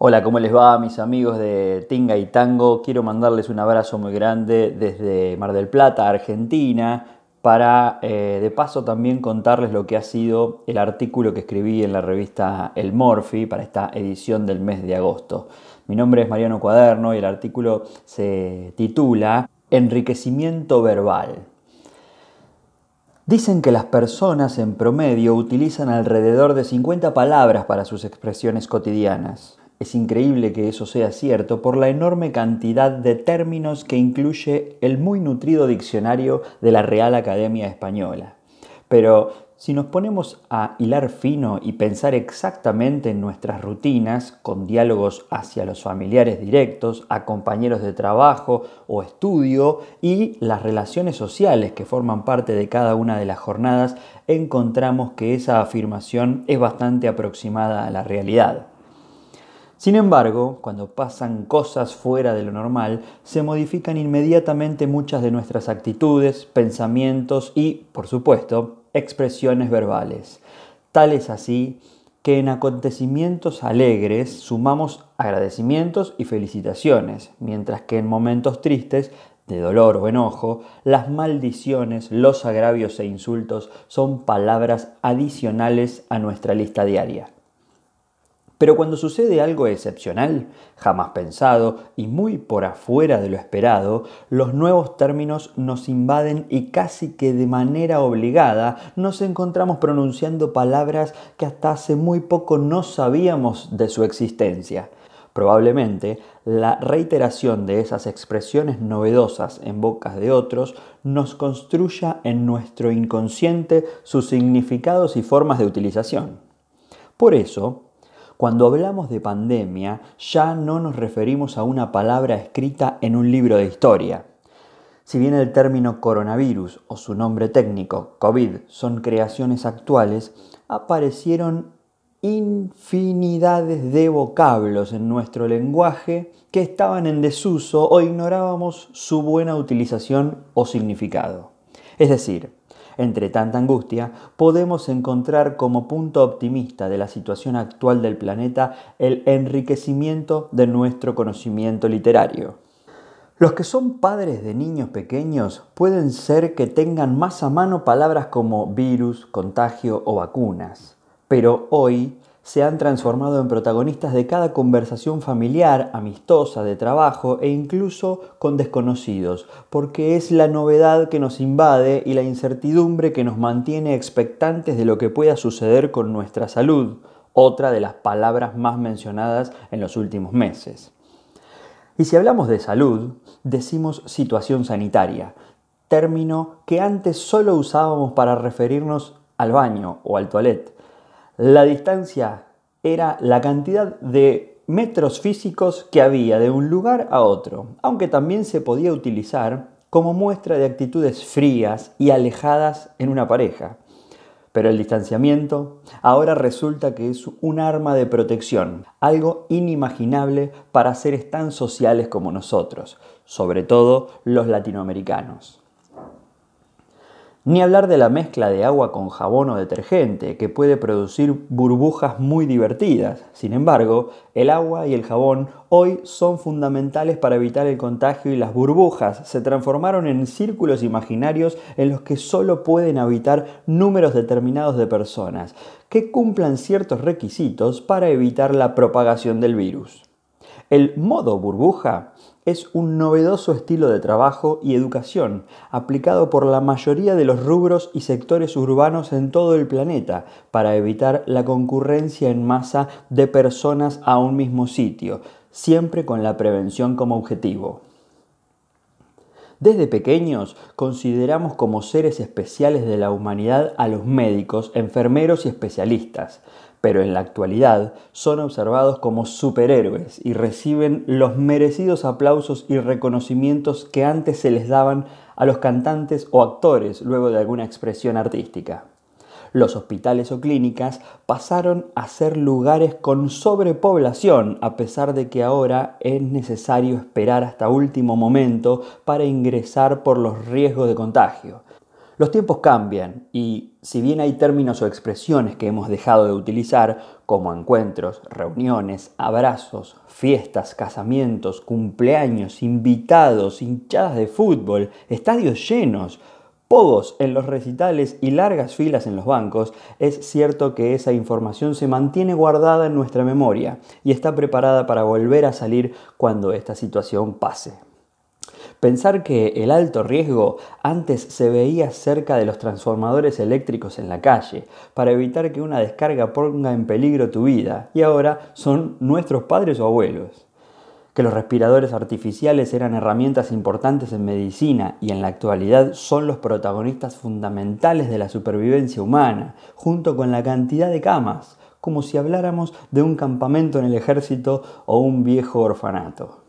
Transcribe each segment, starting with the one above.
Hola, ¿cómo les va mis amigos de Tinga y Tango? Quiero mandarles un abrazo muy grande desde Mar del Plata, Argentina, para eh, de paso también contarles lo que ha sido el artículo que escribí en la revista El Morphy para esta edición del mes de agosto. Mi nombre es Mariano Cuaderno y el artículo se titula Enriquecimiento verbal. Dicen que las personas en promedio utilizan alrededor de 50 palabras para sus expresiones cotidianas. Es increíble que eso sea cierto por la enorme cantidad de términos que incluye el muy nutrido diccionario de la Real Academia Española. Pero si nos ponemos a hilar fino y pensar exactamente en nuestras rutinas, con diálogos hacia los familiares directos, a compañeros de trabajo o estudio y las relaciones sociales que forman parte de cada una de las jornadas, encontramos que esa afirmación es bastante aproximada a la realidad. Sin embargo, cuando pasan cosas fuera de lo normal, se modifican inmediatamente muchas de nuestras actitudes, pensamientos y, por supuesto, expresiones verbales. Tal es así que en acontecimientos alegres sumamos agradecimientos y felicitaciones, mientras que en momentos tristes de dolor o enojo, las maldiciones, los agravios e insultos son palabras adicionales a nuestra lista diaria. Pero cuando sucede algo excepcional, jamás pensado y muy por afuera de lo esperado, los nuevos términos nos invaden y casi que de manera obligada nos encontramos pronunciando palabras que hasta hace muy poco no sabíamos de su existencia. Probablemente la reiteración de esas expresiones novedosas en bocas de otros nos construya en nuestro inconsciente sus significados y formas de utilización. Por eso, cuando hablamos de pandemia, ya no nos referimos a una palabra escrita en un libro de historia. Si bien el término coronavirus o su nombre técnico, COVID, son creaciones actuales, aparecieron infinidades de vocablos en nuestro lenguaje que estaban en desuso o ignorábamos su buena utilización o significado. Es decir, entre tanta angustia, podemos encontrar como punto optimista de la situación actual del planeta el enriquecimiento de nuestro conocimiento literario. Los que son padres de niños pequeños pueden ser que tengan más a mano palabras como virus, contagio o vacunas, pero hoy se han transformado en protagonistas de cada conversación familiar, amistosa, de trabajo e incluso con desconocidos, porque es la novedad que nos invade y la incertidumbre que nos mantiene expectantes de lo que pueda suceder con nuestra salud, otra de las palabras más mencionadas en los últimos meses. Y si hablamos de salud, decimos situación sanitaria, término que antes solo usábamos para referirnos al baño o al toilet la distancia era la cantidad de metros físicos que había de un lugar a otro, aunque también se podía utilizar como muestra de actitudes frías y alejadas en una pareja. Pero el distanciamiento ahora resulta que es un arma de protección, algo inimaginable para seres tan sociales como nosotros, sobre todo los latinoamericanos. Ni hablar de la mezcla de agua con jabón o detergente, que puede producir burbujas muy divertidas. Sin embargo, el agua y el jabón hoy son fundamentales para evitar el contagio y las burbujas se transformaron en círculos imaginarios en los que solo pueden habitar números determinados de personas, que cumplan ciertos requisitos para evitar la propagación del virus. El modo burbuja es un novedoso estilo de trabajo y educación aplicado por la mayoría de los rubros y sectores urbanos en todo el planeta para evitar la concurrencia en masa de personas a un mismo sitio, siempre con la prevención como objetivo. Desde pequeños consideramos como seres especiales de la humanidad a los médicos, enfermeros y especialistas, pero en la actualidad son observados como superhéroes y reciben los merecidos aplausos y reconocimientos que antes se les daban a los cantantes o actores luego de alguna expresión artística. Los hospitales o clínicas pasaron a ser lugares con sobrepoblación, a pesar de que ahora es necesario esperar hasta último momento para ingresar por los riesgos de contagio. Los tiempos cambian y si bien hay términos o expresiones que hemos dejado de utilizar, como encuentros, reuniones, abrazos, fiestas, casamientos, cumpleaños, invitados, hinchadas de fútbol, estadios llenos, pogos en los recitales y largas filas en los bancos, es cierto que esa información se mantiene guardada en nuestra memoria y está preparada para volver a salir cuando esta situación pase. Pensar que el alto riesgo antes se veía cerca de los transformadores eléctricos en la calle para evitar que una descarga ponga en peligro tu vida y ahora son nuestros padres o abuelos. Que los respiradores artificiales eran herramientas importantes en medicina y en la actualidad son los protagonistas fundamentales de la supervivencia humana, junto con la cantidad de camas, como si habláramos de un campamento en el ejército o un viejo orfanato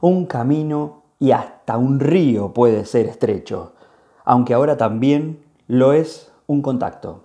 un camino y hasta un río puede ser estrecho, aunque ahora también lo es un contacto.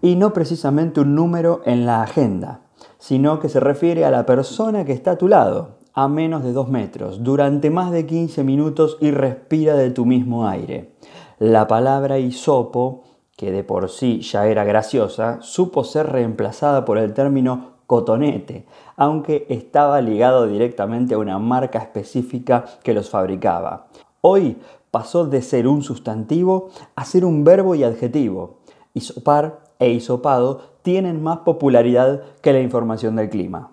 Y no precisamente un número en la agenda, sino que se refiere a la persona que está a tu lado, a menos de dos metros, durante más de 15 minutos y respira de tu mismo aire. La palabra hisopo, que de por sí ya era graciosa, supo ser reemplazada por el término cotonete, aunque estaba ligado directamente a una marca específica que los fabricaba. Hoy pasó de ser un sustantivo a ser un verbo y adjetivo. Isopar e isopado tienen más popularidad que la información del clima.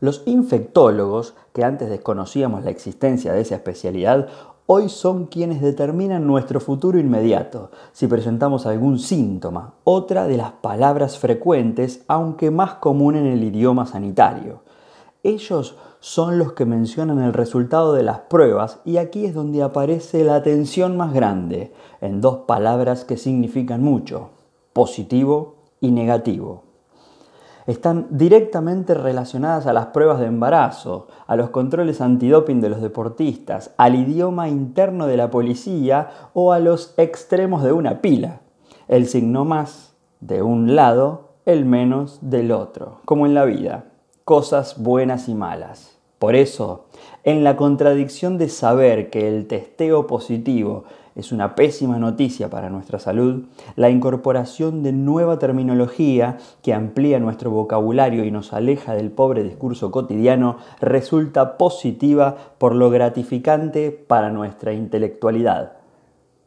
Los infectólogos, que antes desconocíamos la existencia de esa especialidad, hoy son quienes determinan nuestro futuro inmediato, si presentamos algún síntoma, otra de las palabras frecuentes, aunque más común en el idioma sanitario. Ellos son los que mencionan el resultado de las pruebas y aquí es donde aparece la tensión más grande, en dos palabras que significan mucho, positivo y negativo están directamente relacionadas a las pruebas de embarazo, a los controles antidoping de los deportistas, al idioma interno de la policía o a los extremos de una pila. El signo más de un lado, el menos del otro, como en la vida, cosas buenas y malas. Por eso, en la contradicción de saber que el testeo positivo es una pésima noticia para nuestra salud, la incorporación de nueva terminología que amplía nuestro vocabulario y nos aleja del pobre discurso cotidiano resulta positiva por lo gratificante para nuestra intelectualidad.